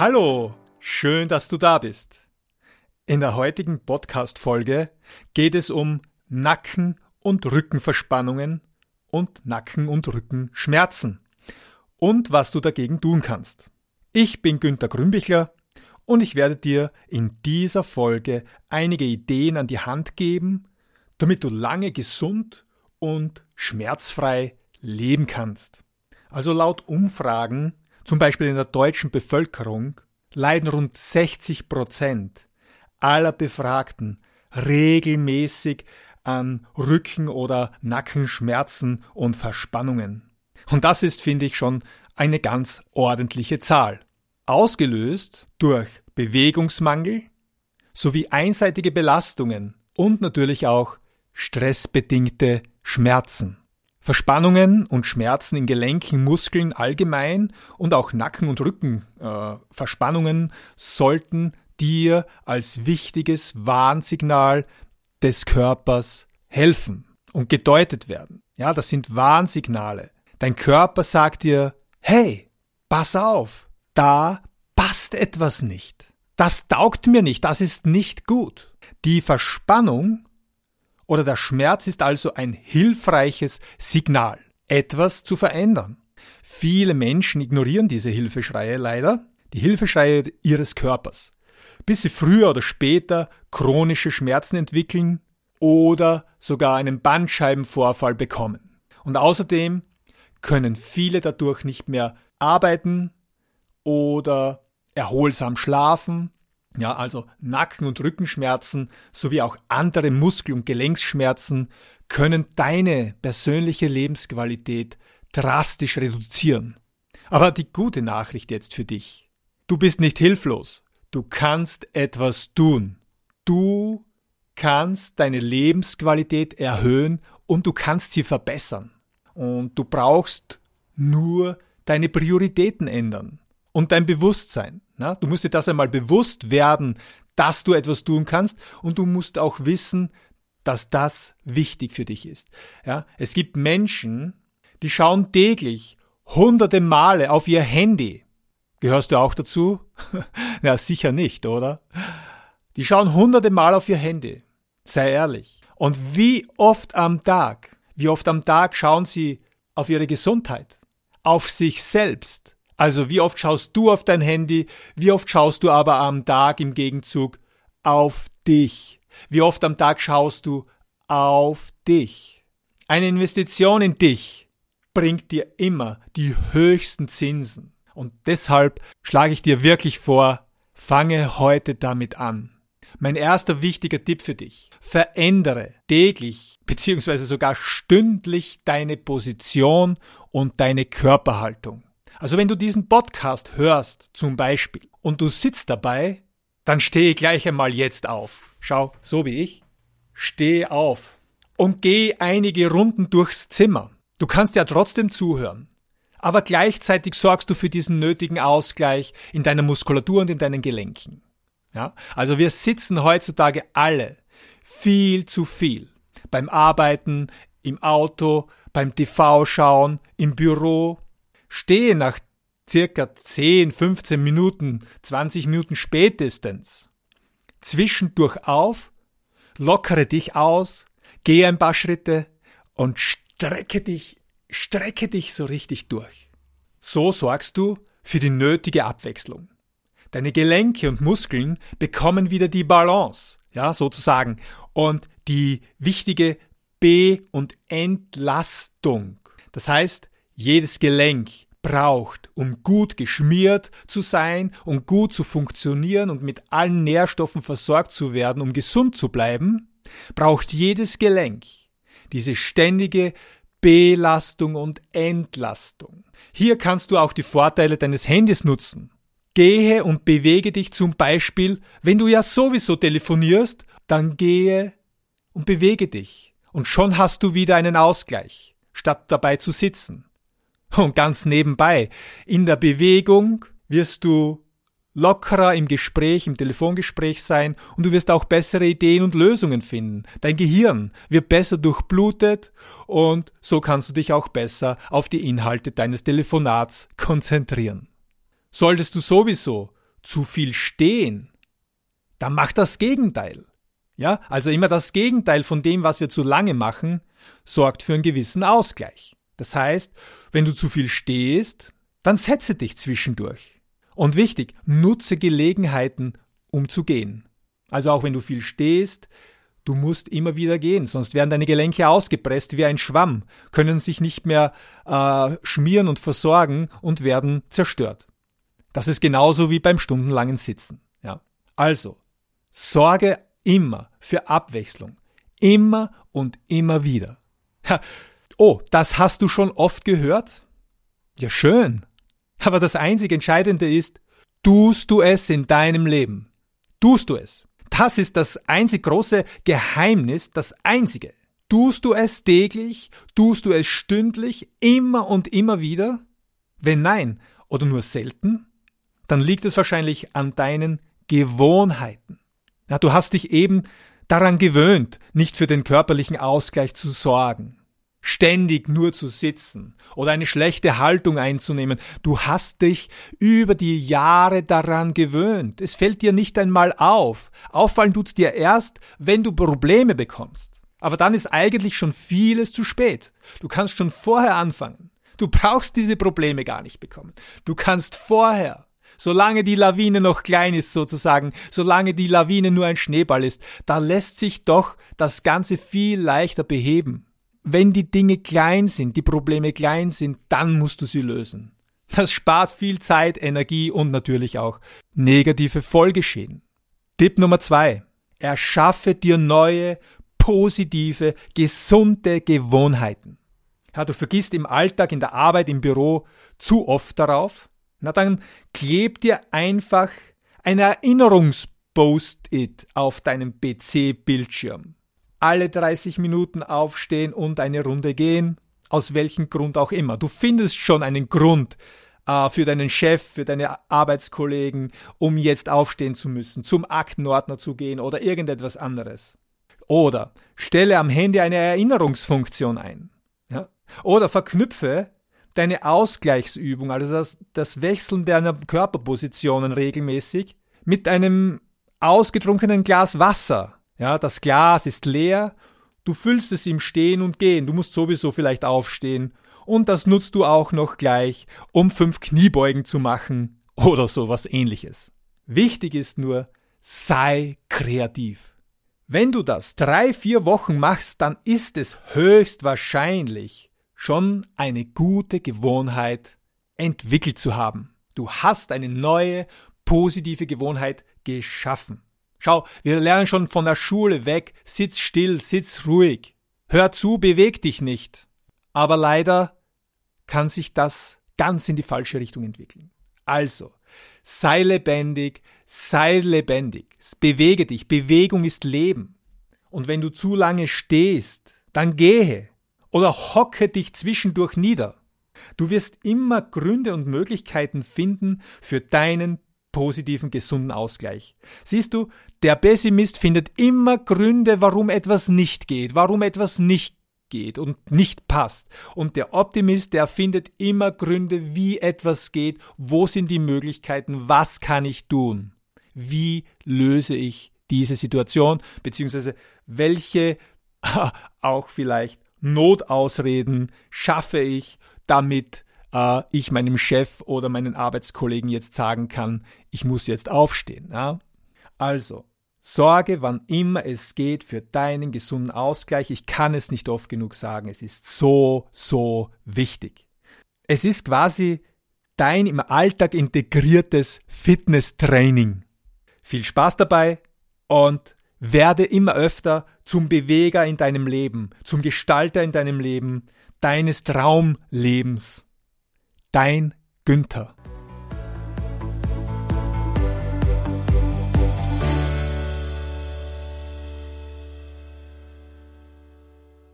Hallo, schön, dass du da bist. In der heutigen Podcast-Folge geht es um Nacken- und Rückenverspannungen und Nacken- und Rückenschmerzen und was du dagegen tun kannst. Ich bin Günter Grünbichler und ich werde dir in dieser Folge einige Ideen an die Hand geben, damit du lange gesund und schmerzfrei leben kannst. Also laut Umfragen, zum Beispiel in der deutschen Bevölkerung, leiden rund 60 Prozent aller Befragten regelmäßig an Rücken- oder Nackenschmerzen und Verspannungen. Und das ist, finde ich, schon eine ganz ordentliche Zahl ausgelöst durch Bewegungsmangel sowie einseitige Belastungen und natürlich auch stressbedingte Schmerzen. Verspannungen und Schmerzen in Gelenken, Muskeln allgemein und auch Nacken- und Rückenverspannungen äh, sollten dir als wichtiges Warnsignal des Körpers helfen und gedeutet werden. Ja, das sind Warnsignale. Dein Körper sagt dir, hey, pass auf, da passt etwas nicht. Das taugt mir nicht, das ist nicht gut. Die Verspannung oder der Schmerz ist also ein hilfreiches Signal, etwas zu verändern. Viele Menschen ignorieren diese Hilfeschreie leider, die Hilfeschreie ihres Körpers, bis sie früher oder später chronische Schmerzen entwickeln oder sogar einen Bandscheibenvorfall bekommen. Und außerdem können viele dadurch nicht mehr arbeiten, oder erholsam schlafen, ja, also Nacken- und Rückenschmerzen sowie auch andere Muskel- und Gelenksschmerzen können deine persönliche Lebensqualität drastisch reduzieren. Aber die gute Nachricht jetzt für dich. Du bist nicht hilflos. Du kannst etwas tun. Du kannst deine Lebensqualität erhöhen und du kannst sie verbessern. Und du brauchst nur deine Prioritäten ändern und dein Bewusstsein. Na? Du musst dir das einmal bewusst werden, dass du etwas tun kannst und du musst auch wissen, dass das wichtig für dich ist. Ja? Es gibt Menschen, die schauen täglich hunderte Male auf ihr Handy. Gehörst du auch dazu? ja, sicher nicht, oder? Die schauen hunderte Mal auf ihr Handy. Sei ehrlich. Und wie oft am Tag, wie oft am Tag schauen sie auf ihre Gesundheit, auf sich selbst, also wie oft schaust du auf dein Handy, wie oft schaust du aber am Tag im Gegenzug auf dich? Wie oft am Tag schaust du auf dich? Eine Investition in dich bringt dir immer die höchsten Zinsen. Und deshalb schlage ich dir wirklich vor, fange heute damit an. Mein erster wichtiger Tipp für dich. Verändere täglich bzw. sogar stündlich deine Position und deine Körperhaltung. Also wenn du diesen Podcast hörst zum Beispiel und du sitzt dabei, dann stehe gleich einmal jetzt auf. Schau, so wie ich. Steh auf und geh einige Runden durchs Zimmer. Du kannst ja trotzdem zuhören. Aber gleichzeitig sorgst du für diesen nötigen Ausgleich in deiner Muskulatur und in deinen Gelenken. Ja? Also wir sitzen heutzutage alle viel zu viel. Beim Arbeiten, im Auto, beim TV schauen, im Büro, stehe nach circa 10, 15 Minuten, 20 Minuten spätestens zwischendurch auf, lockere dich aus, gehe ein paar Schritte und strecke dich, strecke dich so richtig durch. So sorgst du für die nötige Abwechslung. Deine Gelenke und Muskeln bekommen wieder die Balance, ja, sozusagen, und die wichtige Be- und Entlastung. Das heißt, jedes Gelenk braucht, um gut geschmiert zu sein, um gut zu funktionieren und mit allen Nährstoffen versorgt zu werden, um gesund zu bleiben, braucht jedes Gelenk diese ständige Belastung und Entlastung. Hier kannst du auch die Vorteile deines Handys nutzen. Gehe und bewege dich zum Beispiel, wenn du ja sowieso telefonierst, dann gehe und bewege dich. Und schon hast du wieder einen Ausgleich, statt dabei zu sitzen. Und ganz nebenbei, in der Bewegung wirst du lockerer im Gespräch, im Telefongespräch sein und du wirst auch bessere Ideen und Lösungen finden. Dein Gehirn wird besser durchblutet und so kannst du dich auch besser auf die Inhalte deines Telefonats konzentrieren. Solltest du sowieso zu viel stehen, dann mach das Gegenteil. Ja, also immer das Gegenteil von dem, was wir zu lange machen, sorgt für einen gewissen Ausgleich. Das heißt, wenn du zu viel stehst, dann setze dich zwischendurch. Und wichtig, nutze Gelegenheiten, um zu gehen. Also auch wenn du viel stehst, du musst immer wieder gehen, sonst werden deine Gelenke ausgepresst wie ein Schwamm, können sich nicht mehr äh, schmieren und versorgen und werden zerstört. Das ist genauso wie beim stundenlangen Sitzen. Ja. Also, sorge immer für Abwechslung. Immer und immer wieder. Ha. Oh, das hast du schon oft gehört? Ja, schön. Aber das einzig Entscheidende ist, tust du es in deinem Leben? Tust du es? Das ist das einzig große Geheimnis, das einzige. Tust du es täglich? Tust du es stündlich? Immer und immer wieder? Wenn nein oder nur selten, dann liegt es wahrscheinlich an deinen Gewohnheiten. Ja, du hast dich eben daran gewöhnt, nicht für den körperlichen Ausgleich zu sorgen ständig nur zu sitzen oder eine schlechte Haltung einzunehmen. Du hast dich über die Jahre daran gewöhnt. Es fällt dir nicht einmal auf. Auffallen tut's dir erst, wenn du Probleme bekommst. Aber dann ist eigentlich schon vieles zu spät. Du kannst schon vorher anfangen. Du brauchst diese Probleme gar nicht bekommen. Du kannst vorher solange die Lawine noch klein ist sozusagen, solange die Lawine nur ein Schneeball ist, da lässt sich doch das Ganze viel leichter beheben. Wenn die Dinge klein sind, die Probleme klein sind, dann musst du sie lösen. Das spart viel Zeit, Energie und natürlich auch negative Folgeschäden. Tipp Nummer zwei. Erschaffe dir neue, positive, gesunde Gewohnheiten. Ja, du vergisst im Alltag, in der Arbeit, im Büro zu oft darauf. Na dann kleb dir einfach ein Erinnerungspost-it auf deinem PC-Bildschirm alle 30 Minuten aufstehen und eine Runde gehen, aus welchem Grund auch immer. Du findest schon einen Grund äh, für deinen Chef, für deine Arbeitskollegen, um jetzt aufstehen zu müssen, zum Aktenordner zu gehen oder irgendetwas anderes. Oder stelle am Handy eine Erinnerungsfunktion ein. Ja? Oder verknüpfe deine Ausgleichsübung, also das, das Wechseln deiner Körperpositionen regelmäßig, mit einem ausgetrunkenen Glas Wasser ja, das Glas ist leer, du füllst es im Stehen und Gehen, du musst sowieso vielleicht aufstehen und das nutzt du auch noch gleich, um fünf Kniebeugen zu machen oder sowas ähnliches. Wichtig ist nur, sei kreativ. Wenn du das drei, vier Wochen machst, dann ist es höchstwahrscheinlich schon eine gute Gewohnheit entwickelt zu haben. Du hast eine neue, positive Gewohnheit geschaffen. Schau, wir lernen schon von der Schule weg, sitz still, sitz ruhig, hör zu, beweg dich nicht. Aber leider kann sich das ganz in die falsche Richtung entwickeln. Also, sei lebendig, sei lebendig, bewege dich, Bewegung ist Leben. Und wenn du zu lange stehst, dann gehe oder hocke dich zwischendurch nieder. Du wirst immer Gründe und Möglichkeiten finden für deinen positiven, gesunden Ausgleich. Siehst du, der Pessimist findet immer Gründe, warum etwas nicht geht, warum etwas nicht geht und nicht passt. Und der Optimist, der findet immer Gründe, wie etwas geht, wo sind die Möglichkeiten, was kann ich tun, wie löse ich diese Situation, beziehungsweise welche auch vielleicht Notausreden schaffe ich, damit äh, ich meinem Chef oder meinen Arbeitskollegen jetzt sagen kann, ich muss jetzt aufstehen. Ja? Also, sorge, wann immer es geht, für deinen gesunden Ausgleich. Ich kann es nicht oft genug sagen. Es ist so, so wichtig. Es ist quasi dein im Alltag integriertes Fitnesstraining. Viel Spaß dabei und werde immer öfter zum Beweger in deinem Leben, zum Gestalter in deinem Leben, deines Traumlebens. Dein Günther.